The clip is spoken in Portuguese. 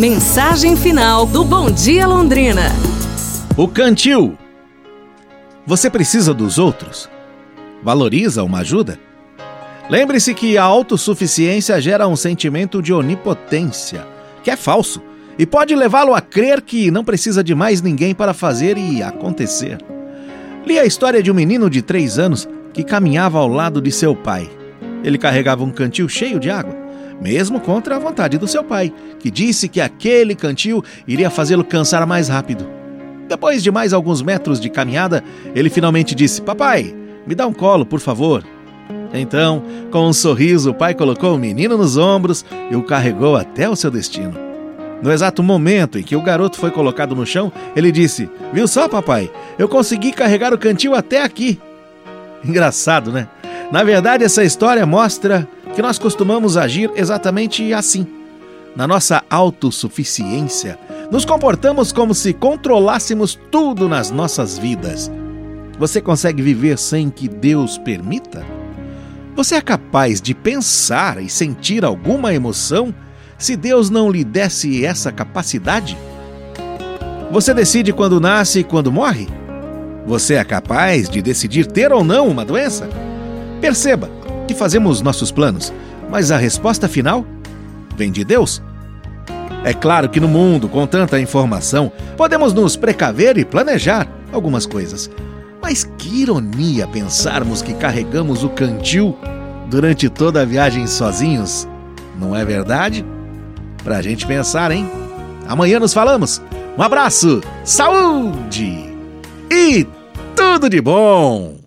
Mensagem final do Bom Dia Londrina. O cantil. Você precisa dos outros? Valoriza uma ajuda? Lembre-se que a autossuficiência gera um sentimento de onipotência, que é falso, e pode levá-lo a crer que não precisa de mais ninguém para fazer e acontecer. Li a história de um menino de três anos que caminhava ao lado de seu pai. Ele carregava um cantil cheio de água, mesmo contra a vontade do seu pai, que disse que aquele cantil iria fazê-lo cansar mais rápido. Depois de mais alguns metros de caminhada, ele finalmente disse: Papai, me dá um colo, por favor. Então, com um sorriso, o pai colocou o menino nos ombros e o carregou até o seu destino. No exato momento em que o garoto foi colocado no chão, ele disse: Viu só, papai? Eu consegui carregar o cantil até aqui. Engraçado, né? Na verdade, essa história mostra que nós costumamos agir exatamente assim. Na nossa autossuficiência, nos comportamos como se controlássemos tudo nas nossas vidas. Você consegue viver sem que Deus permita? Você é capaz de pensar e sentir alguma emoção se Deus não lhe desse essa capacidade? Você decide quando nasce e quando morre? Você é capaz de decidir ter ou não uma doença? Perceba fazemos nossos planos, mas a resposta final vem de Deus. É claro que no mundo com tanta informação, podemos nos precaver e planejar algumas coisas. Mas que ironia pensarmos que carregamos o cantil durante toda a viagem sozinhos, não é verdade? Pra gente pensar, hein? Amanhã nos falamos. Um abraço, saúde e tudo de bom!